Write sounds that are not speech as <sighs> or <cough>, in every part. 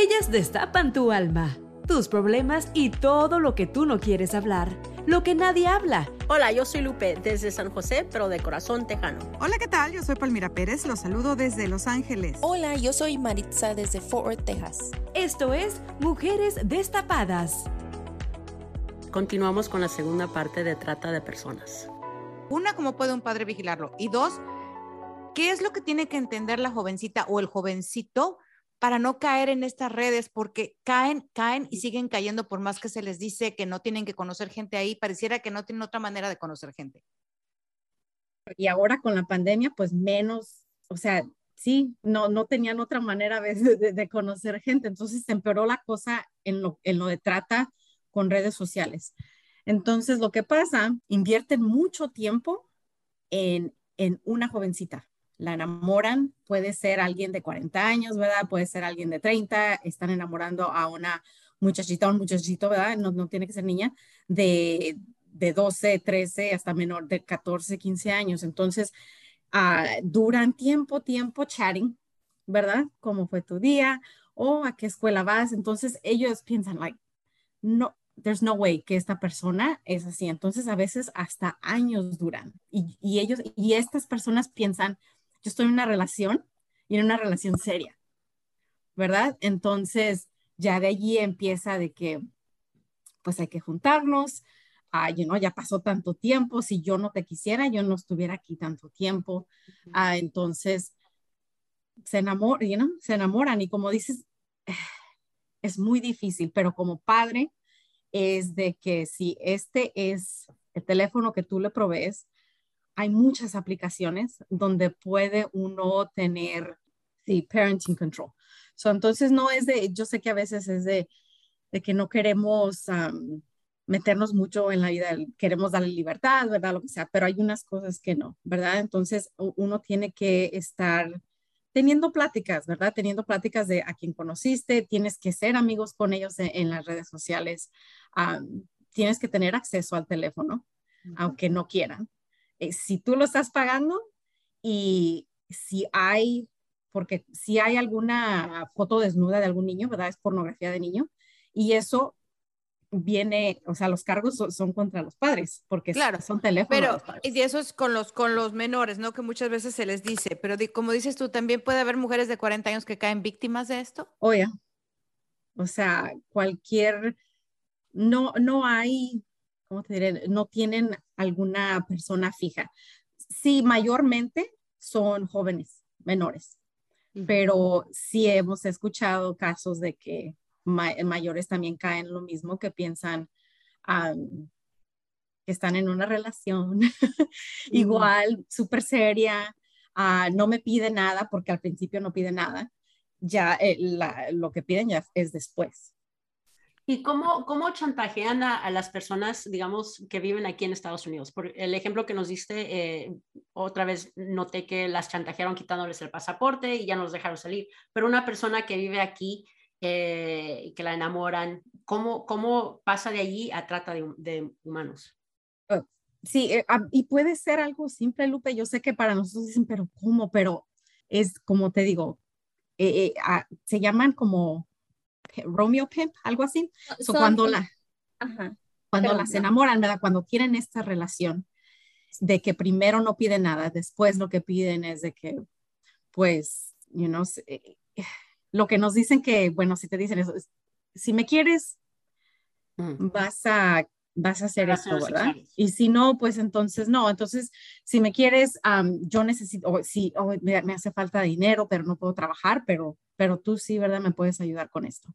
Ellas destapan tu alma, tus problemas y todo lo que tú no quieres hablar, lo que nadie habla. Hola, yo soy Lupe desde San José, pero de corazón tejano. Hola, ¿qué tal? Yo soy Palmira Pérez, los saludo desde Los Ángeles. Hola, yo soy Maritza desde Fort Worth, Texas. Esto es Mujeres Destapadas. Continuamos con la segunda parte de trata de personas. Una, ¿cómo puede un padre vigilarlo? Y dos, ¿qué es lo que tiene que entender la jovencita o el jovencito para no caer en estas redes? Porque caen, caen y siguen cayendo por más que se les dice que no tienen que conocer gente ahí, pareciera que no tienen otra manera de conocer gente. Y ahora con la pandemia, pues menos, o sea, sí, no, no tenían otra manera de, de, de conocer gente, entonces se empeoró la cosa en lo, en lo de trata con redes sociales. Entonces, lo que pasa, invierten mucho tiempo en, en una jovencita. La enamoran, puede ser alguien de 40 años, ¿verdad? Puede ser alguien de 30, están enamorando a una muchachita un muchachito, ¿verdad? No, no tiene que ser niña, de, de 12, 13, hasta menor de 14, 15 años. Entonces, uh, duran tiempo, tiempo chatting, ¿verdad? ¿Cómo fue tu día? ¿O a qué escuela vas? Entonces, ellos piensan, like, no, there's no way que esta persona es así. Entonces, a veces hasta años duran. Y, y, ellos, y estas personas piensan, yo estoy en una relación y en una relación seria, ¿verdad? Entonces, ya de allí empieza de que, pues hay que juntarnos. You know, ya pasó tanto tiempo. Si yo no te quisiera, yo no estuviera aquí tanto tiempo. Ah, entonces, se enamoran, you know, se enamoran. Y como dices, <sighs> es muy difícil, pero como padre, es de que si este es el teléfono que tú le provees, hay muchas aplicaciones donde puede uno tener, sí, parenting control. So, entonces no es de, yo sé que a veces es de, de que no queremos um, meternos mucho en la vida, queremos darle libertad, ¿verdad? Lo que sea, pero hay unas cosas que no, ¿verdad? Entonces uno tiene que estar teniendo pláticas, ¿verdad? Teniendo pláticas de a quien conociste, tienes que ser amigos con ellos en, en las redes sociales, um, tienes que tener acceso al teléfono, uh -huh. aunque no quieran. Eh, si tú lo estás pagando y si hay, porque si hay alguna foto desnuda de algún niño, ¿verdad? Es pornografía de niño, y eso viene, o sea, los cargos son, son contra los padres, porque claro, son teléfonos. Pero, y eso es con los, con los menores, ¿no? Que muchas veces se les dice, pero di, como dices tú, también puede haber mujeres de 40 años que caen víctimas de esto. Oye, oh, yeah. o sea, cualquier, no, no hay, ¿cómo te diré? No tienen alguna persona fija. Sí, mayormente son jóvenes, menores, uh -huh. pero sí hemos escuchado casos de que mayores también caen lo mismo, que piensan um, que están en una relación <laughs> igual, súper seria, uh, no me pide nada porque al principio no pide nada, ya eh, la, lo que piden ya es después. ¿Y cómo, cómo chantajean a, a, las personas, digamos, que viven aquí en Estados Unidos? Por el ejemplo que nos diste, eh, otra vez noté que las chantajearon quitándoles el pasaporte y ya nos dejaron salir. Pero una persona que vive aquí, eh, que la enamoran, ¿cómo, ¿cómo pasa de allí a trata de, de humanos? Uh, sí, eh, y puede ser algo simple, Lupe. Yo sé que para nosotros dicen, pero ¿cómo? Pero es como te digo, eh, uh, se llaman como <laughs> Romeo Pimp, algo así. So, cuando la, ajá, cuando las enamoran, ¿verdad? Cuando tienen esta relación de que primero no piden nada, después lo que piden es de que, pues, you know, lo que nos dicen que, bueno, si te dicen eso, si me quieres, Mm. vas a, vas a hacer esto, ¿verdad? Y si no, pues entonces no. Entonces, si me quieres, yo necesito, o si o me, me hace falta dinero, pero no puedo trabajar, pero, pero tú sí, ¿verdad? Me puedes ayudar con esto.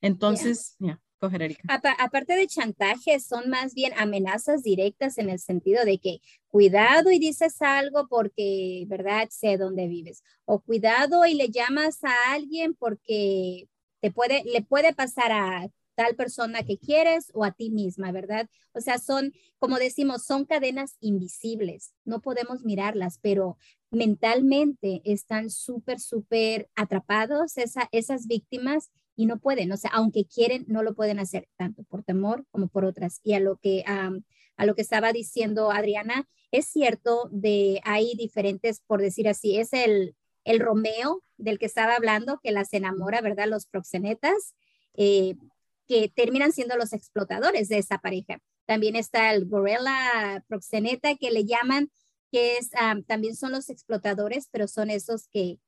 Entonces, ya, coger Erika. Apa- aparte de chantaje, son más bien amenazas directas en el sentido de que cuidado y dices algo porque, ¿verdad? Sé dónde vives. O cuidado y le llamas a alguien porque te puede, le puede pasar a tal persona que quieres o a ti misma, ¿verdad? O sea, son, como decimos, son cadenas invisibles. No podemos mirarlas, pero mentalmente están súper, súper atrapados esa, esas víctimas y no pueden, o sea, aunque quieren, no lo pueden hacer, tanto por temor como por otras. Y a lo que, a lo que estaba diciendo Adriana, es cierto de hay diferentes, por decir así, es el, el Romeo del que estaba hablando, que las enamora, ¿verdad? Los proxenetas, eh, que terminan siendo los explotadores de esa pareja. También está el gorilla proxeneta que le llaman, que es, am, también son los explotadores, pero son esos que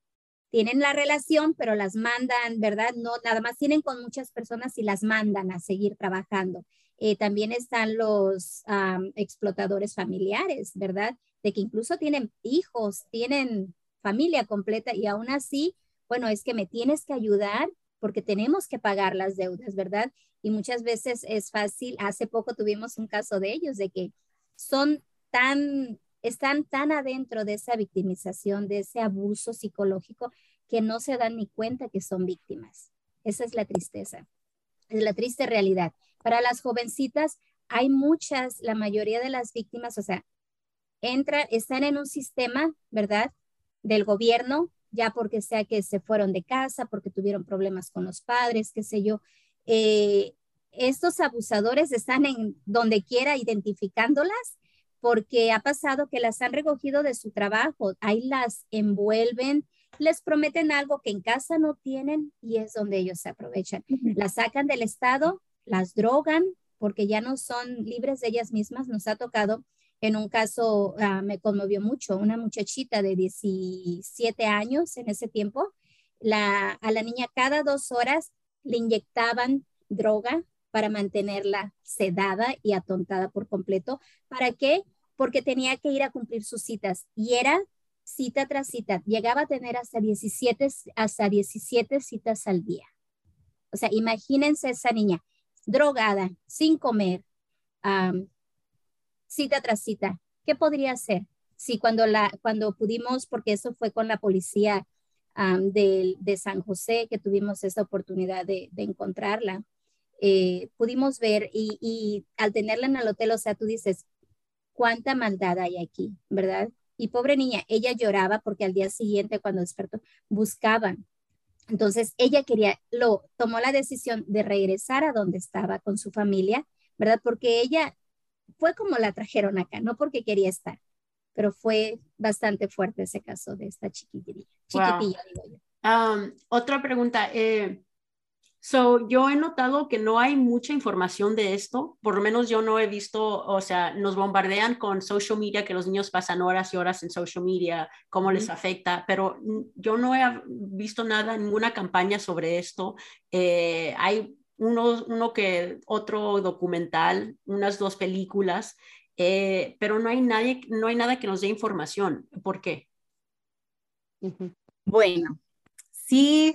tienen la relación, pero las mandan, ¿verdad? No, nada más tienen con muchas personas y las mandan a seguir trabajando. Eh, también están los explotadores familiares, ¿verdad? De que incluso tienen hijos, tienen familia completa y aún así, bueno, es que me tienes que ayudar porque tenemos que pagar las deudas, ¿verdad? Y muchas veces es fácil, hace poco tuvimos un caso de ellos, de que son tan, están tan adentro de esa victimización, de ese abuso psicológico, que no se dan ni cuenta que son víctimas. Esa es la tristeza, es la triste realidad. Para las jovencitas hay muchas, la mayoría de las víctimas, o sea, entran, están en un sistema, ¿verdad? Del gobierno, ya porque sea que se fueron de casa, porque tuvieron problemas con los padres, qué sé yo. Eh, estos abusadores están en donde quiera identificándolas porque ha pasado que las han recogido de su trabajo, ahí las envuelven, les prometen algo que en casa no tienen y es donde ellos se aprovechan. Las sacan del estado, las drogan porque ya no son libres de ellas mismas. Nos ha tocado en un caso, uh, me conmovió mucho, una muchachita de 17 años en ese tiempo, la, a la niña cada dos horas le inyectaban droga para mantenerla sedada y atontada por completo. ¿Para qué? Porque tenía que ir a cumplir sus citas y era cita tras cita. Llegaba a tener hasta 17, hasta 17 citas al día. O sea, imagínense esa niña drogada, sin comer, cita tras cita. ¿Qué podría hacer? Sí, cuando, la, cuando pudimos, porque eso fue con la policía de, de, San José, que tuvimos esa oportunidad de, de encontrarla, eh, pudimos ver y, y, al tenerla en el hotel, o sea, tú dices, ¿cuánta maldad hay aquí? ¿Verdad? Y pobre niña, ella lloraba porque al día siguiente, cuando despertó, buscaban. Entonces, ella quería, lo tomó la decisión de regresar a donde estaba con su familia, ¿verdad? Porque ella fue como la trajeron acá, no porque quería estar, pero fue bastante fuerte ese caso de esta chiquitilla. chiquitilla Wow. digo yo. Um, otra pregunta. Eh, so, yo he notado que no hay mucha información de esto, por lo menos yo no he visto, o sea, nos bombardean con social media, que los niños pasan horas y horas en social media, cómo Ujú. les afecta, pero mm, yo no he visto nada, ninguna campaña sobre esto. Eh, hay uno, uno que otro documental, unas dos películas, eh, pero no hay nadie, no hay nada que nos dé información. ¿Por qué? Bueno, sí,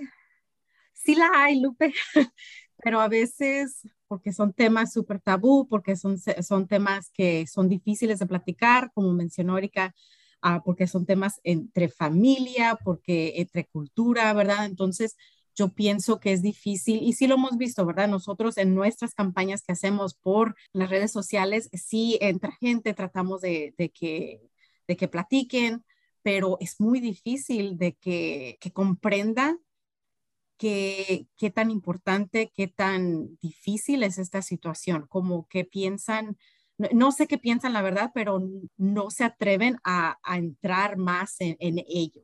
sí la hay, Lupe, <laughs> pero a veces porque son temas súper tabú, porque son, son temas que son difíciles de platicar, como mencionó Erika, ah, porque son temas entre familia, porque entre cultura, ¿verdad? Entonces, yo pienso que es difícil y sí lo hemos visto, ¿verdad? Nosotros en nuestras campañas que hacemos por las redes sociales, sí entra gente, tratamos de, de que, de que platiquen, pero es muy difícil de que, que comprenda qué, qué tan importante, qué tan difícil es esta situación, como que piensan, no, no sé qué piensan la verdad, pero no se atreven a, a entrar más en, en, ello.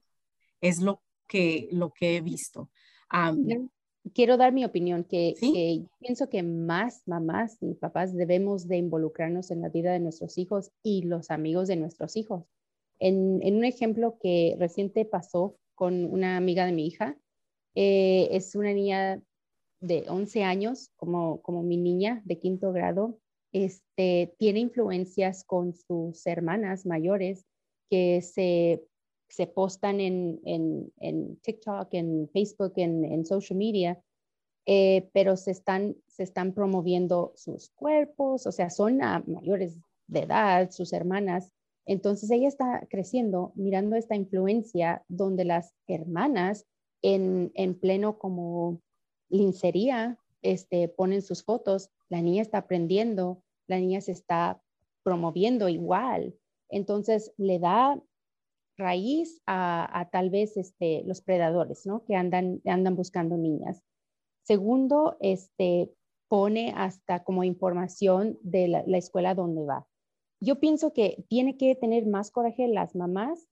Es lo que, lo que he visto. Um, Quiero dar mi opinión, que, ¿Sí? que pienso que más mamás y papás debemos de involucrarnos en la vida de nuestros hijos y los amigos de nuestros hijos. En, en un ejemplo que reciente pasó con una amiga de mi hija, eh, es una niña de 11 años, como, como mi niña de quinto grado, este, tiene influencias con sus hermanas mayores que se, se postan en, en, en TikTok, en Facebook, en, en social media, eh, pero se están, se están promoviendo sus cuerpos, o sea, son mayores de edad, sus hermanas. Entonces ella está creciendo mirando esta influencia donde las hermanas en, en pleno como lincería este, ponen sus fotos, la niña está aprendiendo, la niña se está promoviendo igual. Entonces le da raíz a, tal vez este, los predadores, ¿no? Que andan, andan buscando niñas. Segundo, este, pone hasta como información de la, escuela donde va. Yo pienso que tiene que tener más coraje las mamás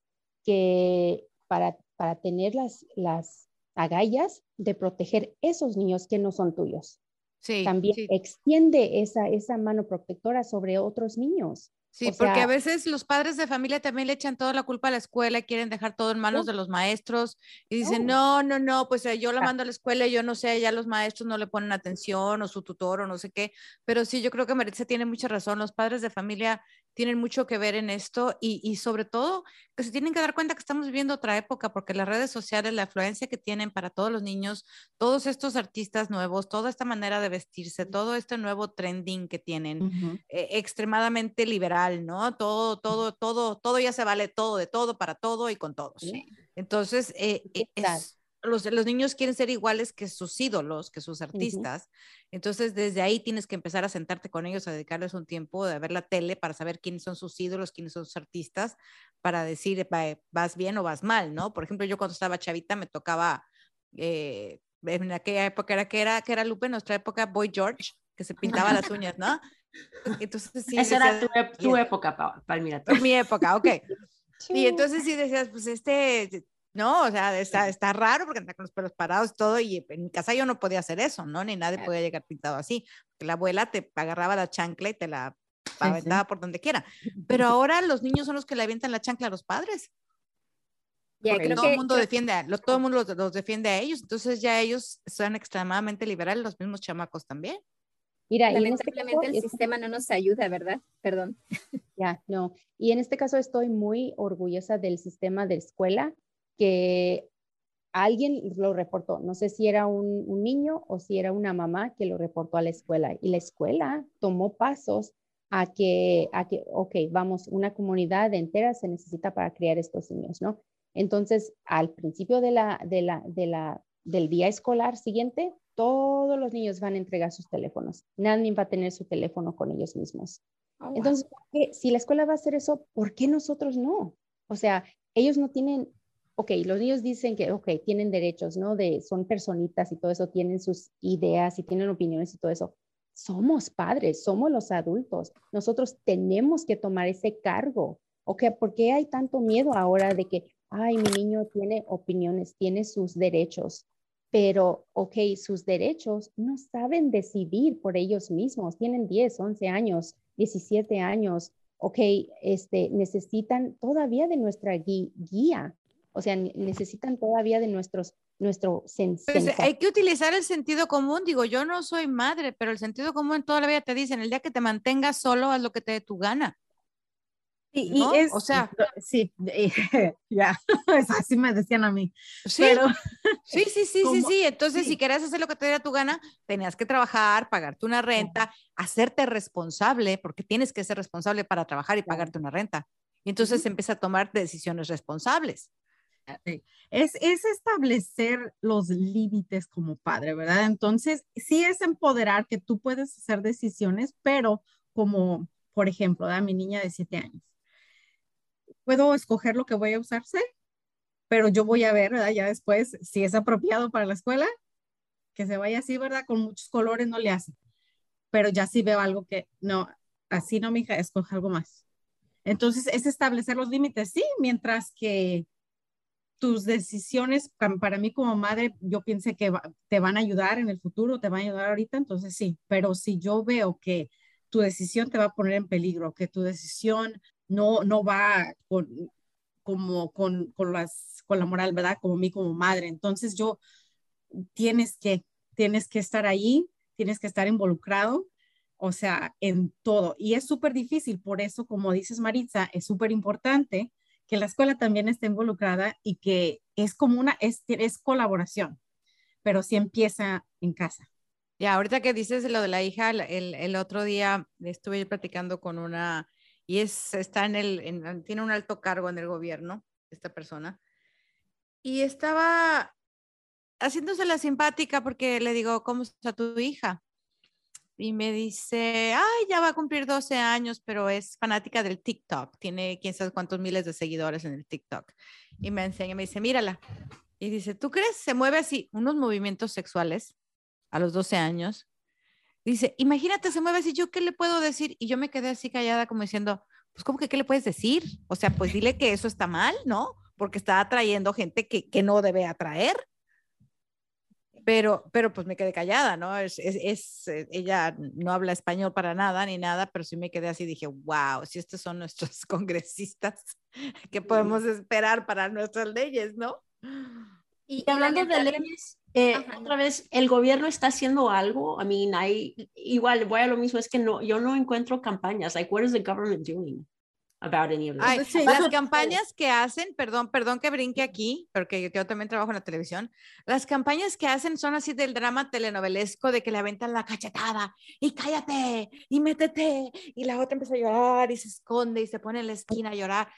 que para, para tener las, las agallas de proteger esos niños que no son tuyos. Sí, También extiende esa, esa mano protectora sobre otros niños. Sí, porque a veces los padres de familia también le echan toda la culpa a la escuela y quieren dejar todo en manos de los maestros y dicen, no, no, no, pues eh, yo la mando a la escuela y yo no sé, ya los maestros no le ponen atención o su tutor o no sé qué, pero sí, yo creo que Maritza tiene mucha razón, los padres de familia tienen mucho que ver en esto y, y, sobre todo que se tienen que dar cuenta que estamos viviendo otra época porque las redes sociales, la influencia que tienen para todos los niños, todos estos artistas nuevos, toda esta manera de vestirse, todo este nuevo trending que tienen, eh, extremadamente liberal, ¿no? Todo, todo, todo, todo ya se vale todo, de todo, para todo y con todos. Entonces, eh, eh es, los, los niños quieren ser iguales que sus ídolos, que sus artistas. Entonces, desde ahí tienes que empezar a sentarte con ellos, a dedicarles un tiempo de ver la tele para saber quiénes son sus ídolos, quiénes son sus artistas, para decir, vas bien o vas mal, ¿no? Por ejemplo, yo cuando estaba chavita me tocaba, eh, en aquella época era que era, que era Lupe, en nuestra época, Boy George, que se pintaba las uñas, ¿no? <laughs> Entonces, sí, Esa era tu, tu época, Palmira. Mi época, ok. Y entonces sí decías, pues este ¿no? O sea, está, está raro porque anda con los pelos parados y todo, y en mi casa yo no podía hacer eso, ¿no? Ni nadie podía llegar pintado así, porque la abuela te agarraba la chancla y te la aventaba por donde quiera. <laughs> Pero ahora los niños son los que le avientan la chancla a los padres. Ya, porque todo el mundo defiende, a, todo el mundo los, defiende a ellos, entonces ya ellos son extremadamente liberales, los mismos chamacos también. Mira, este lamentablemente el sistema no nos ayuda, ¿verdad? Perdón. Ya, no. Y en este caso estoy muy orgullosa del sistema de escuela que alguien lo reportó. No sé si era un, niño o si era una mamá que lo reportó a la escuela. Y la escuela tomó pasos a que, a que, ok, vamos, una comunidad entera se necesita para criar estos niños, ¿no? Entonces, al principio de la, de la, de la, del día escolar siguiente, todos los niños van a entregar sus teléfonos. Nadie va a tener su teléfono con ellos mismos. Oh, Entonces, si la escuela va a hacer eso, ¿por qué nosotros no? O sea, ellos no tienen ok, los niños dicen que, ok, tienen derechos, ¿no? De, son personitas y todo eso, tienen sus ideas y tienen opiniones y todo eso. Somos padres, somos los adultos. Nosotros tenemos que tomar ese cargo. Ok, ¿por qué hay tanto miedo ahora de que, ay, mi niño tiene opiniones, tiene sus derechos? Pero, ok, sus derechos no saben decidir por ellos mismos. Tienen 10, 11 años, 17 años. Ok, este, necesitan todavía de nuestra guía o sea, necesitan todavía de nuestros, nuestro sentido. Pues hay que utilizar el sentido común. Digo, yo no soy madre, pero el sentido común toda la vida te dicen, el día que te mantengas solo, haz lo que te dé tu gana. Y, es, o sea, <laughs> sí, <laughs> ya, <laughs> así me decían a mí. Sí, pero, sí, sí, sí, sí, sí. Entonces, si querías hacer lo que te diera tu gana, tenías que trabajar, pagarte una renta, hacerte responsable, porque tienes que ser responsable para trabajar y pagarte una renta. Y entonces empieza a tomar decisiones responsables. Es, es establecer los límites como padre, ¿verdad? Entonces, sí es empoderar que tú puedes hacer decisiones, pero como, por ejemplo, da mi niña de siete años. Puedo escoger lo que voy a usarse, pero yo voy a ver, ¿verdad? Ya después, si es apropiado para la escuela, que se vaya así, ¿verdad? Con muchos colores no le hace. Pero ya sí veo algo que, no, así no, mi hija, escoge algo más. Entonces, es establecer los límites, sí, mientras que tus decisiones para mí como madre, yo pienso que te van a ayudar en el futuro, te van a ayudar ahorita, entonces sí, pero si yo veo que tu decisión te va a poner en peligro, que tu decisión no, no va con, como con, con, las, con la moral, ¿verdad? Como mí como madre, entonces yo tienes que tienes que estar ahí, tienes que estar involucrado, o sea, en todo. Y es súper difícil, por eso, como dices Maritza, es súper importante que la escuela también esté involucrada y que es como una, es, es colaboración, pero sí empieza en casa. Ya, ahorita que dices lo de la hija, el, el otro día estuve platicando con una, y es, está en el, tiene un alto cargo en el gobierno, esta persona, y estaba haciéndose la simpática porque le digo, ¿cómo está tu hija? Y me dice, ay, ya va a cumplir 12 años, pero es fanática del TikTok, tiene quién sabe cuántos miles de seguidores en el TikTok. Y me enseña, me dice, mírala. Y dice, ¿tú crees? Se mueve así, unos movimientos sexuales a los 12 años. Dice, imagínate, se mueve así, ¿yo qué le puedo decir? Y yo me quedé así callada como diciendo, pues ¿cómo que qué le puedes decir? O sea, pues dile que eso está mal, ¿no? Porque está atrayendo gente que, que no debe atraer. Pero, pero pues me quedé callada, ¿no? Es, es, es, eh, ella no habla español para nada ni nada, pero sí me quedé así, dije, wow, si estos son nuestros <laughs> congresistas, ¿qué podemos esperar para nuestras leyes, no? Y, hablando de leyes, eh, otra vez, ¿el gobierno está haciendo algo? I mean, hay, igual, voy a lo mismo, es que no, yo no encuentro campañas. Like, what is the government doing about any of this? las campañas que hacen, perdón, perdón que brinque aquí, porque yo también trabajo en la televisión, las campañas que hacen son así del drama telenovelesco de que le aventan la cachetada y cállate y métete y la otra empieza a llorar y se esconde y se pone en la esquina a llorar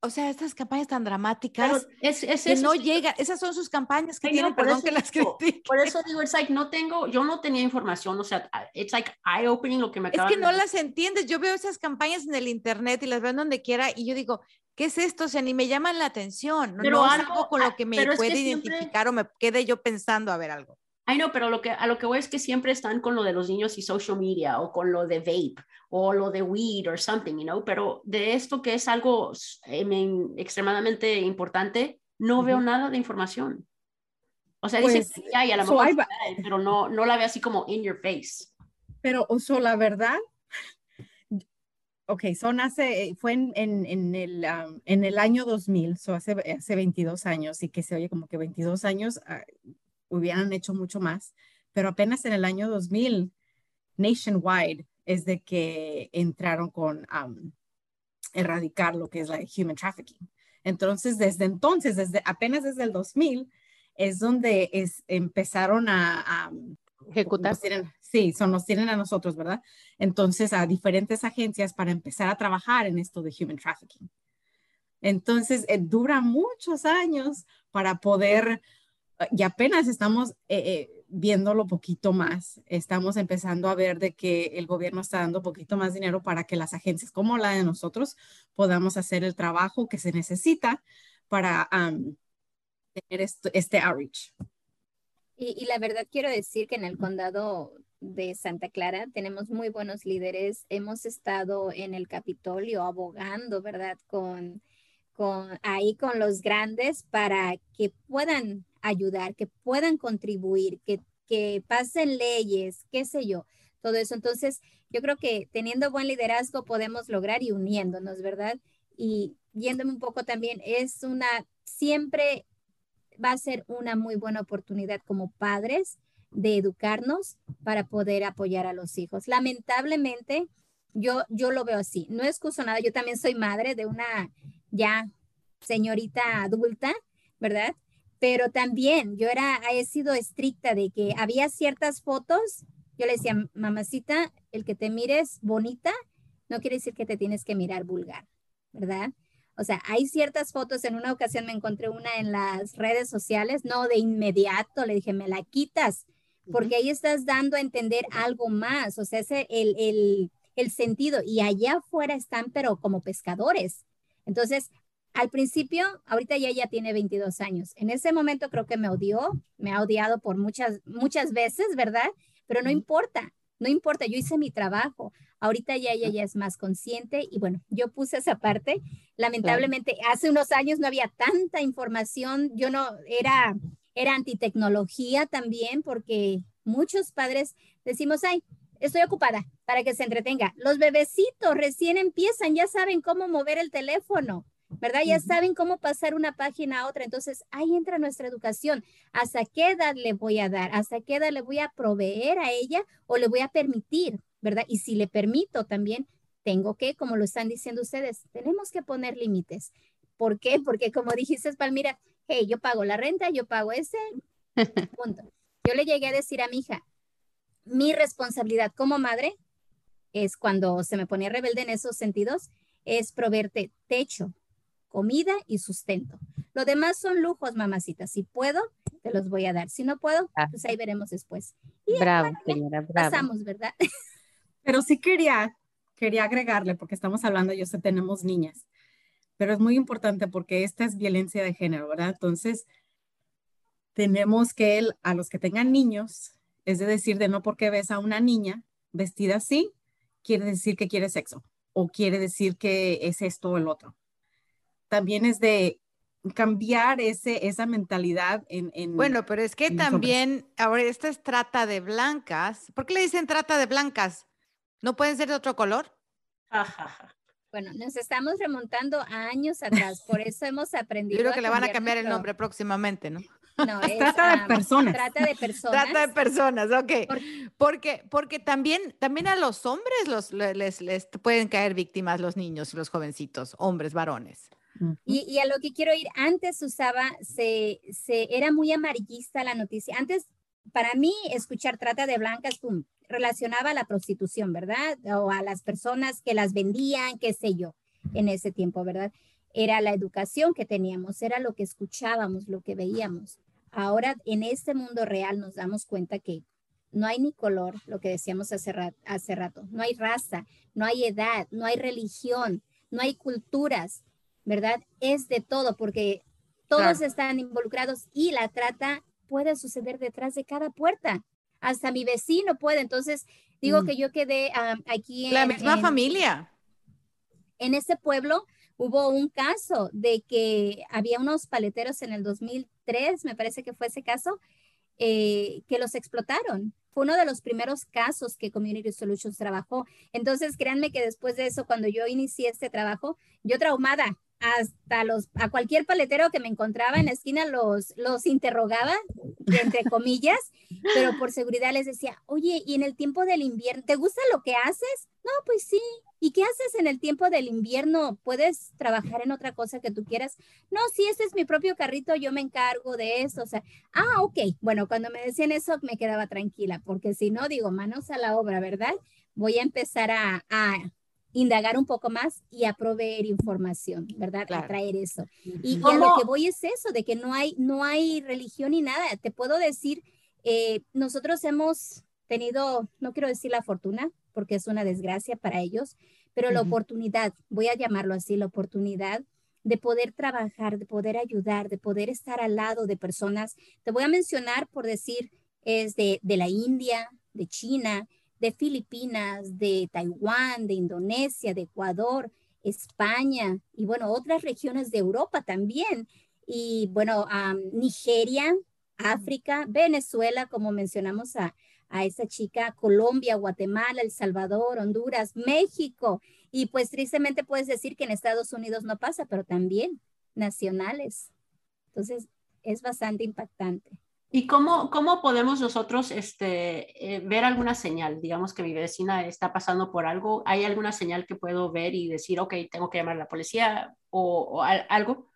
o sea, estas campañas tan dramáticas es, es, que no llegan, esas son sus campañas que tienen, perdón que las critique. Por eso digo, it's like, no tengo, yo no tenía información, o sea, it's like eye-opening lo que me Es que no las entiendes, yo veo esas campañas en el internet y las veo donde quiera y yo digo, ¿qué es esto? O sea, ni me llaman la atención, no, no es algo con lo que me puede identificar o me quede yo pensando a ver algo. Ay, no, pero lo que, a lo que voy es que siempre están con lo de los niños y social media o con lo de vape o lo de weed or something, you know, pero de esto que es algo extremadamente importante, no veo nada de información. O sea, dicen, pues, ya, y a la mejor, pero no, no la veo así como in your face. Pero, o sea, la verdad, <laughs> ok, son hace, fue en, en, en el, um, en el año 2000, so hace, hace 22 años, y que se oye como que 22 años, ah, hubieran hecho mucho más, pero apenas en el año 2000, nationwide, es de que entraron con erradicar lo que es la human trafficking. Entonces, desde entonces, desde apenas desde el 2000, es donde es, empezaron a, ejecutar. sí, son, nos tienen a nosotros, ¿verdad? Entonces, a diferentes agencias para empezar a trabajar en esto de human trafficking. Entonces, eh, dura muchos años para poder y apenas estamos eh, eh, viéndolo poquito más. Estamos empezando a ver de que el gobierno está dando poquito más dinero para que las agencias como la de nosotros podamos hacer el trabajo que se necesita para tener este outreach. Y, y, la verdad quiero decir que en el condado de Santa Clara tenemos muy buenos líderes. Hemos estado en el Capitolio abogando, ¿verdad? Con, ahí con los grandes para que puedan ayudar, que puedan contribuir, que, que pasen leyes, qué sé yo, todo eso. Entonces, yo creo que teniendo buen liderazgo podemos lograr y uniéndonos, ¿verdad? Y yéndome un poco también, es una, siempre va a ser una muy buena oportunidad como padres de educarnos para poder apoyar a los hijos. Lamentablemente, yo, yo lo veo así. No excuso nada, yo también soy madre de una ya señorita adulta, ¿verdad? pero también yo era, he sido estricta de que había ciertas fotos, yo le decía, mamacita, el que te mires bonita no quiere decir que te tienes que mirar vulgar, ¿verdad? O sea, hay ciertas fotos, en una ocasión me encontré una en las redes sociales, no de inmediato, le dije, me la quitas, porque ahí estás dando a entender algo más, o sea, ese el, el, el sentido, y allá afuera están, pero como pescadores. Entonces, al principio, ahorita ya ella tiene 22 años. En ese momento creo que me odió, me ha odiado por muchas, muchas veces, ¿verdad? Pero no importa, no importa, yo hice mi trabajo. Ahorita ya ella ya es más consciente y bueno, yo puse esa parte. Lamentablemente, hace unos años no había tanta información, yo no era, era antitecnología también porque muchos padres decimos, ay, estoy ocupada para que se entretenga. Los bebecitos recién empiezan, ya saben cómo mover el teléfono ¿verdad? Ya saben cómo pasar una página a otra. Entonces, ahí entra nuestra educación. ¿Hasta qué edad le voy a dar? ¿Hasta qué edad le voy a proveer a ella o le voy a permitir, ¿verdad? Y si le permito también, tengo que, como lo están diciendo ustedes, tenemos que poner límites. ¿Por qué? Porque como dijiste, Palmira, hey, yo pago la renta, yo pago ese, <laughs> punto. Yo le llegué a decir a mi hija, mi responsabilidad como madre es cuando se me ponía rebelde en esos sentidos, es proveerte techo, comida y sustento. Lo demás son lujos, mamacita. Si puedo, te los voy a dar. Si no puedo, ah. pues ahí veremos después. bravo, señora, bravo. Pasamos, ¿verdad? <laughs> Pero sí quería, quería agregarle, porque estamos hablando, yo sé, tenemos niñas, pero es muy importante porque esta es violencia de género, ¿verdad? Entonces, tenemos que, a los que tengan niños, es de decir, de no porque ves a una niña vestida así, quiere decir que quiere sexo o quiere decir que es esto o el otro también es de cambiar ese, esa mentalidad en, Bueno, pero es que también, ahora esta es trata de blancas. ¿Por qué le dicen trata de blancas? ¿No pueden ser de otro color? Bueno, nos estamos remontando a años atrás, por eso hemos aprendido. Yo creo que le van a cambiar el nombre próximamente, ¿no? No, <laughs> es, trata de personas. Trata de personas. Trata de personas, ok. porque, porque también, también a los hombres los, les, les pueden caer víctimas los niños y los jovencitos, hombres, varones y, a lo que quiero ir, antes usaba, se, se, era muy amarillista la noticia. Antes, para mí, escuchar trata de blancas, pum, relacionaba a la prostitución, ¿verdad? O a las personas que las vendían, qué sé yo, en ese tiempo, ¿verdad? Era la educación que teníamos, era lo que escuchábamos, lo que veíamos. Ahora, en este mundo real, nos damos cuenta que no hay ni color, lo que decíamos hace, hace rato, no hay raza, no hay edad, no hay religión, no hay culturas, ¿verdad? Es de todo, porque todos están involucrados y la trata puede suceder detrás de cada puerta. Hasta mi vecino puede. Entonces, digo mm. que yo quedé aquí en... La misma familia. En ese pueblo hubo un caso de que había unos paleteros en el 2003, me parece que fue ese caso, eh, que los explotaron. Fue uno de los primeros casos que Community Solutions trabajó. Entonces, créanme que después de eso, cuando yo inicié este trabajo, yo traumada, hasta los, a cualquier paletero que me encontraba en la esquina los, los interrogaba, entre <laughs> comillas, pero por seguridad les decía, oye, ¿y en el tiempo del invierno, te gusta lo que haces? No, pues sí. ¿Y qué haces en el tiempo del invierno? ¿Puedes trabajar en otra cosa que tú quieras? No, sí, este es mi propio carrito, yo me encargo de eso. O sea, ah, ok. Bueno, cuando me decían eso me quedaba tranquila, porque si no, digo, manos a la obra, ¿verdad? Voy a empezar a, a indagar un poco más y a proveer información, ¿verdad? A traer eso. Y, a lo que voy es eso, de que no hay, no hay religión ni nada. Te puedo decir, eh, nosotros hemos tenido, no quiero decir la fortuna, porque es una desgracia para ellos, pero la oportunidad, voy a llamarlo así, la oportunidad de poder trabajar, de poder ayudar, de poder estar al lado de personas. Te voy a mencionar, por decir, es de, de la India, de China, de Filipinas, de Taiwán, de Indonesia, de Ecuador, España y bueno, otras regiones de Europa también. Y bueno, Nigeria, África, Venezuela, como mencionamos a, a esa chica, Colombia, Guatemala, El Salvador, Honduras, México. Y pues tristemente puedes decir que en Estados Unidos no pasa, pero también nacionales. Entonces, es bastante impactante. ¿Y cómo, cómo podemos nosotros este, eh, ver alguna señal? Digamos que mi vecina está pasando por algo. ¿Hay alguna señal que puedo ver y decir, ok, tengo que llamar a la policía o, algo?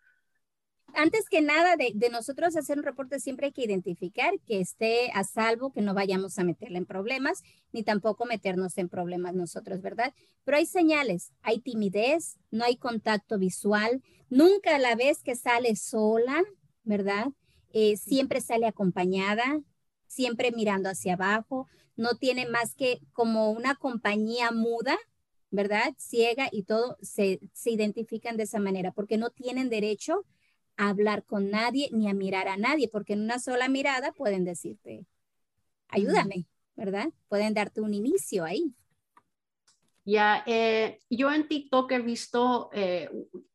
Antes que nada de, de, nosotros hacer un reporte, siempre hay que identificar que esté a salvo, que no vayamos a meterla en problemas, ni tampoco meternos en problemas nosotros, ¿verdad? Pero hay señales, hay timidez, no hay contacto visual, nunca la vez que sale sola, ¿verdad? Eh, siempre sale acompañada, siempre mirando hacia abajo, no tiene más que como una compañía muda, ¿verdad? Ciega y todo, se, se identifican de esa manera, porque no tienen derecho a hablar con nadie ni a mirar a nadie, porque en una sola mirada pueden decirte, ayúdame, ¿verdad? Pueden darte un inicio ahí. Ya, eh, yo en TikTok he visto eh,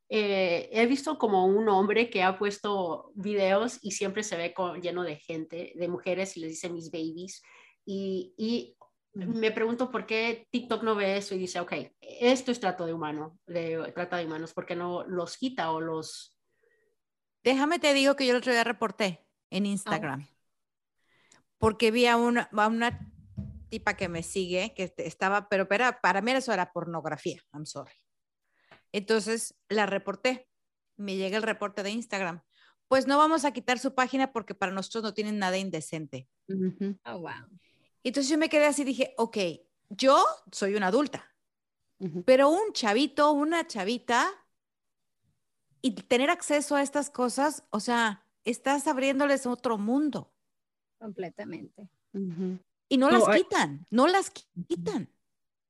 eh, he visto como un hombre que ha puesto videos y siempre se ve lleno de gente, de mujeres y les dice mis babies. Y, me pregunto por qué TikTok no ve eso y dice, ok, esto es trato de humano, de trata de humanos, ¿por qué no los quita o los... Déjame te digo que yo el otro día reporté en Instagram. Porque vi a una, a una tipa que me sigue, que estaba, pero para, para mí eso era pornografía, I'm sorry. Entonces la reporté, me llega el reporte de Instagram. Pues no vamos a quitar su página porque para nosotros no tienen nada indecente. Oh, wow. Entonces yo me quedé así y dije, ok, yo soy una adulta, pero un chavito, una chavita, y tener acceso a estas cosas, o sea, estás abriéndoles otro mundo. Completamente. Y no, las quitan, no las quitan.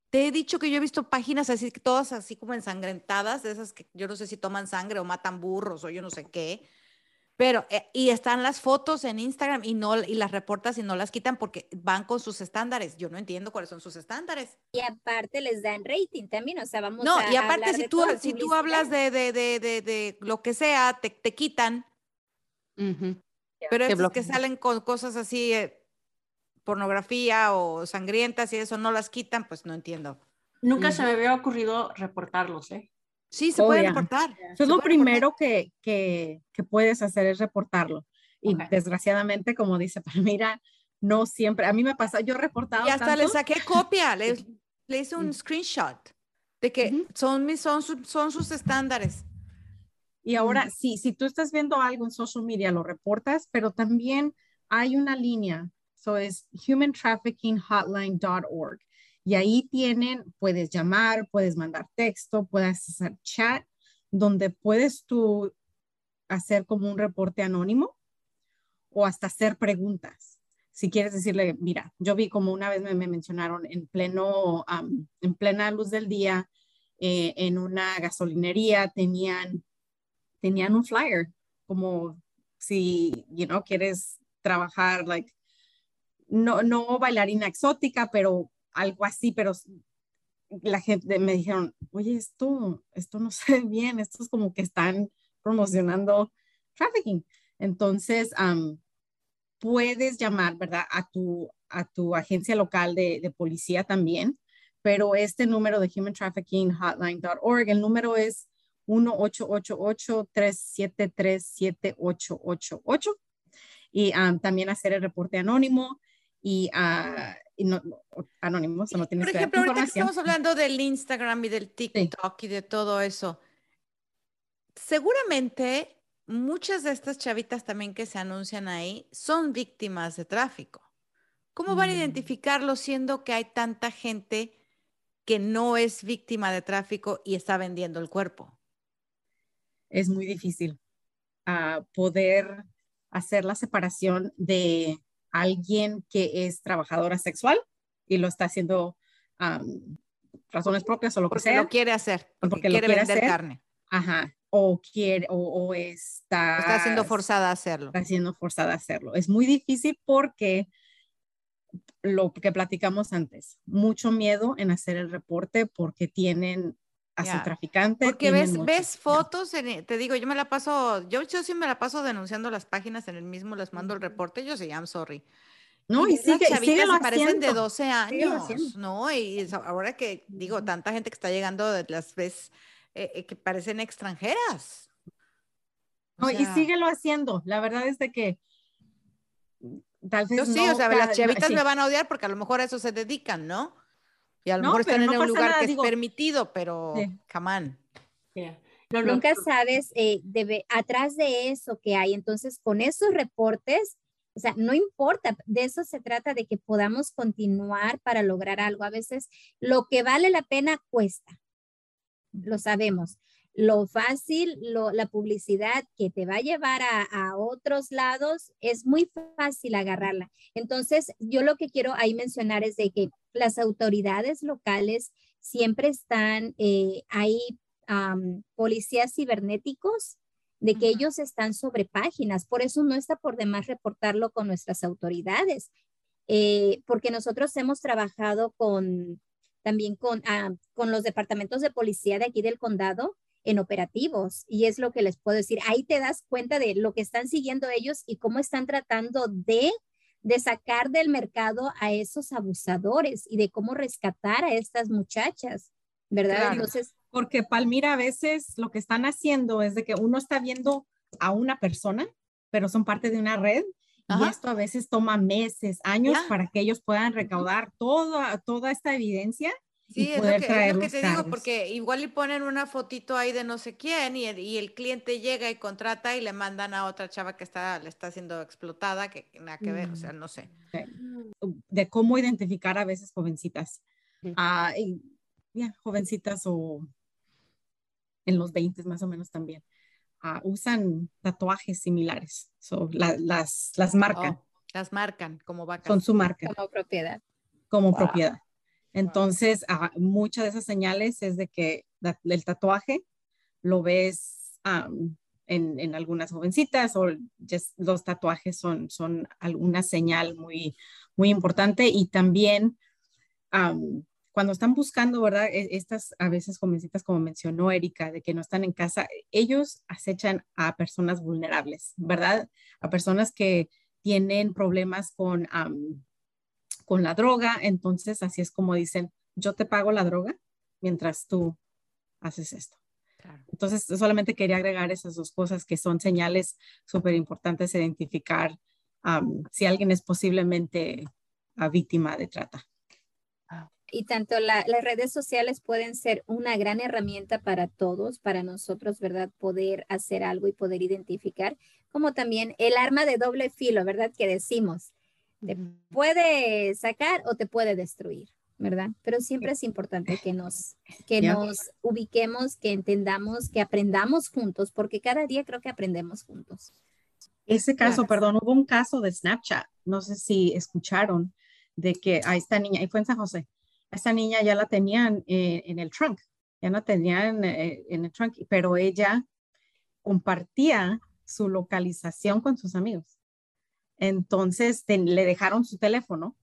Te he dicho que yo he visto páginas así, todas así como ensangrentadas, de esas que yo no sé si toman sangre o matan burros o yo no sé qué. Pero, eh, y están las fotos en Instagram y, no, y las reportas y no las quitan porque van con sus estándares. Yo no entiendo cuáles son sus estándares. Y aparte les dan rating también, o sea, vamos no, a. No, y aparte, si tú, si tú hablas de, de, de, de, lo que sea, te, te quitan. Pero es que salen con cosas así, eh, pornografía o sangrientas y eso no las quitan, pues no entiendo. Nunca se me había ocurrido reportarlos, ¿eh? Sí, se puede reportar. Eso es lo primero que, que, que, puedes hacer es reportarlo. Y desgraciadamente, como dice Palmira, no siempre, a mí me pasa, yo he reportado. Y hasta le saqué copia, le, <laughs> le, hice un screenshot de que son, mis, son, son sus estándares. Y ahora, sí, si tú estás viendo algo en social media, lo reportas, pero también hay una línea, eso es humantraffickinghotline.org. Y ahí tienen, puedes llamar, puedes mandar texto, puedes hacer chat, donde puedes tú hacer como un reporte anónimo o hasta hacer preguntas. Si quieres decirle, mira, yo vi como una vez me, mencionaron en pleno, en plena luz del día, eh, en una gasolinería, tenían, tenían un flyer, como si, you know, quieres trabajar, like, no, no bailarina exótica, pero algo así, pero la gente me dijeron, oye, esto, esto no se ve bien, esto es como que están promocionando trafficking. Entonces, puedes llamar, ¿verdad? A tu, a tu agencia local de, de policía también, pero este número de Human Trafficking Hotline.org, el número es 1-888-373-7888 y también hacer el reporte anónimo y uh, y no, anónimos, no tienes Por ejemplo, ahorita que estamos hablando del Instagram y del TikTok y de todo eso, seguramente muchas de estas chavitas también que se anuncian ahí son víctimas de tráfico. ¿Cómo van a mm. identificarlo siendo que hay tanta gente que no es víctima de tráfico y está vendiendo el cuerpo? Es muy difícil uh, poder hacer la separación de alguien que es trabajadora sexual y lo está haciendo razones propias o lo que sea. lo quiere hacer, porque, quiere, vender carne. Ajá, o quiere, o, está... Está siendo forzada a hacerlo. Está siendo forzada a hacerlo. Es muy difícil porque lo que platicamos antes, mucho miedo en hacer el reporte porque tienen a su traficante. Porque ves, ves fotos, te digo, yo me la paso, yo, yo sí me la paso denunciando las páginas en el mismo, les mando el reporte, yo sí, I'm sorry. No, y, sigue, sigue lo parecen de 12 años, ¿no? Y ahora que digo, tanta gente que está llegando, las ves eh, eh, que parecen extranjeras. no, y síguelo haciendo. La verdad es de que tal vez. Yo sí, o sea, las chavitas me van a odiar porque a lo mejor a eso se dedican, ¿no? Y a lo mejor están en un lugar que es permitido, pero jamán. Nunca sabes eh, atrás de eso que hay. Entonces, con esos reportes, o sea, no importa, de eso se trata, de que podamos continuar para lograr algo. A veces lo que vale la pena cuesta, lo sabemos. Lo fácil, la publicidad que te va a llevar a, a, otros lados, es muy fácil agarrarla. Entonces, yo lo que quiero ahí mencionar es de que las autoridades locales siempre están, eh, hay policías cibernéticos de que ellos están sobre páginas, por eso no está por demás reportarlo con nuestras autoridades, eh, porque nosotros hemos trabajado con también con, ah, con los departamentos de policía de aquí del condado en operativos y es lo que les puedo decir. Ahí te das cuenta de lo que están siguiendo ellos y cómo están tratando de de sacar del mercado a esos abusadores y de cómo rescatar a estas muchachas, ¿verdad? Entonces, porque Palmira a veces lo que están haciendo es de que uno está viendo a una persona, pero son parte de una red y esto a veces toma meses, años para que ellos puedan recaudar toda, toda esta evidencia. Sí, es, lo que, es lo que, te digo, porque igual le ponen una fotito ahí de no sé quién y el, y el, cliente llega y contrata y le mandan a otra chava que está, le está siendo explotada, que nada que ver, o sea, no sé. De, cómo identificar a veces jovencitas. Ah, jovencitas o en los 20 más o menos también. Ah, usan tatuajes similares, las, las marcan. Oh, las marcan como vacas. Son su marca. Como propiedad. Como propiedad. Entonces, muchas de esas señales es de que el tatuaje lo ves en, algunas jovencitas o los tatuajes son, son alguna señal muy, muy importante y también cuando están buscando, ¿verdad? E, estas a veces jovencitas, como mencionó Erika, de que no están en casa, ellos acechan a personas vulnerables, ¿verdad? A personas que tienen problemas con, con la droga. Entonces, así es como dicen, yo te pago la droga mientras tú haces esto. Entonces, solamente quería agregar esas dos cosas que son señales súper importantes identificar si alguien es posiblemente a víctima de trata y tanto las redes sociales pueden ser una gran herramienta para todos, para nosotros, ¿verdad? Poder hacer algo y poder identificar, como también el arma de doble filo, ¿verdad? Que decimos, te puede sacar o te puede destruir, ¿verdad? Pero siempre es importante que nos, que nos ubiquemos, que entendamos, que aprendamos juntos, porque cada día creo que aprendemos juntos. Ese caso, perdón, hubo un caso de Snapchat, no sé si escucharon, de que a esta niña, y fue en San José, esa niña ya la tenían eh, en el trunk, ya la tenían eh, en el trunk, pero ella compartía su localización con sus amigos. Entonces le dejaron su teléfono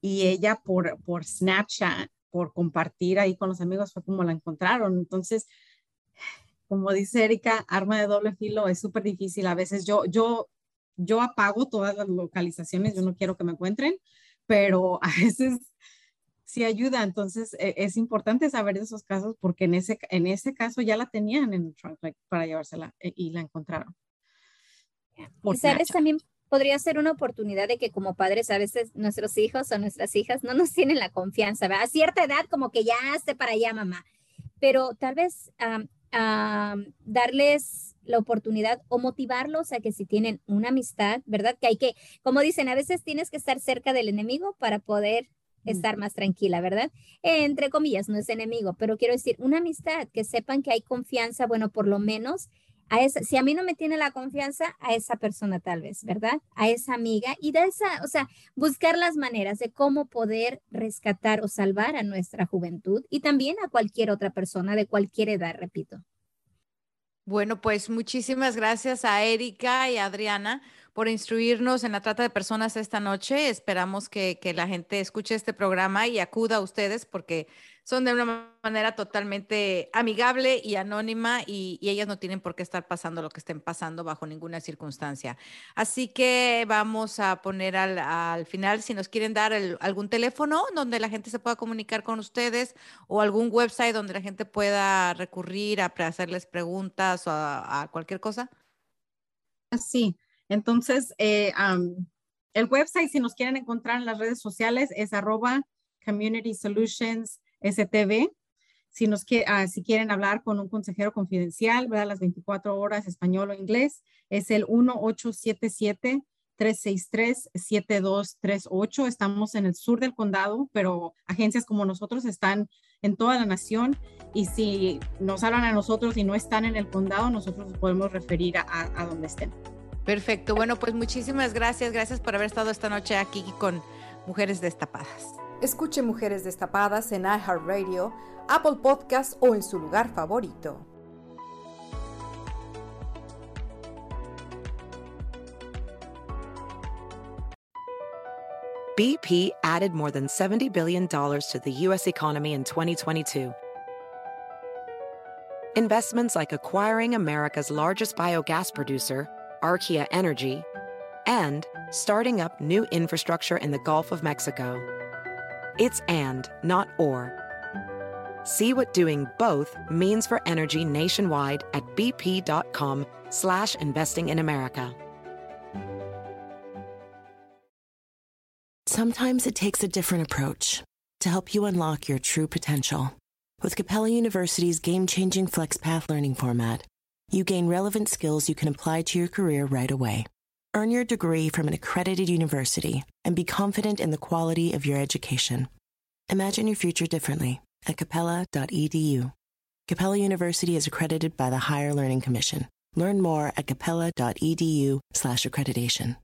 y ella por, por Snapchat, por compartir ahí con los amigos, fue como la encontraron. Entonces, como dice Erika, arma de doble filo es súper difícil. A veces yo, yo, yo apago todas las localizaciones, yo no quiero que me encuentren, pero <laughs> a veces sí ayuda. Entonces, e, es importante saber de esos casos porque en ese, en ese caso ya la tenían en el trunk para llevársela e, y la encontraron. Y sabes, también podría ser una oportunidad de que como padres a veces nuestros hijos o nuestras hijas no nos tienen la confianza, A cierta edad como que ya esté para allá, mamá. Pero tal vez darles la oportunidad o motivarlos a que si tienen una amistad, ¿verdad? Que hay que, como dicen, a veces tienes que estar cerca del enemigo para poder estar más tranquila, ¿verdad? entre comillas, no es enemigo, pero quiero decir, una amistad, que sepan que hay confianza, bueno, por lo menos a esa, si a mí no me tiene la confianza, a esa persona tal vez, ¿verdad? A esa amiga y de esa, o sea, buscar las maneras de cómo poder rescatar o salvar a nuestra juventud y también a cualquier otra persona de cualquier edad, repito. Bueno, pues muchísimas gracias a Erika y a Adriana por instruirnos en la trata de personas esta noche. Esperamos que, la gente escuche este programa y acuda a ustedes porque son de una manera totalmente amigable y anónima y, ellas no tienen por qué estar pasando lo que estén pasando bajo ninguna circunstancia. Así que vamos a poner al, final, si nos quieren dar algún teléfono donde la gente se pueda comunicar con ustedes o algún website donde la gente pueda recurrir a hacerles preguntas o a, cualquier cosa. Sí, entonces, eh, el website, si nos quieren encontrar en las redes sociales, es arroba Community Solutions STV. Si, nos ah, si quieren hablar con un consejero confidencial, ¿verdad? Las 24 horas, español o inglés, es el 1877 363-7238. Estamos en el sur del condado, pero agencias como nosotros están en toda la nación y si nos hablan a nosotros y no están en el condado, nosotros podemos referir a, a donde estén. Perfecto. Bueno, pues muchísimas gracias. Gracias por haber estado esta noche aquí con Mujeres Destapadas. Escuche Mujeres Destapadas en iHeartRadio, Apple Podcast o en su lugar favorito. BP added more than $70 billion to the U.S. economy in 2022. Investments like acquiring America's largest biogas producer, Archaea Energy, and starting up new infrastructure in the Gulf of Mexico. It's and, not or. See what doing both means for energy nationwide at bp.com slash investing in America. Sometimes it takes a different approach to help you unlock your true potential. With Capella University's game-changing FlexPath learning format, you gain relevant skills you can apply to your career right away. Earn your degree from an accredited university and be confident in the quality of your education. Imagine your future differently at capella.edu. Capella University is accredited by the Higher Learning Commission. Learn more at capella.edu/accreditation.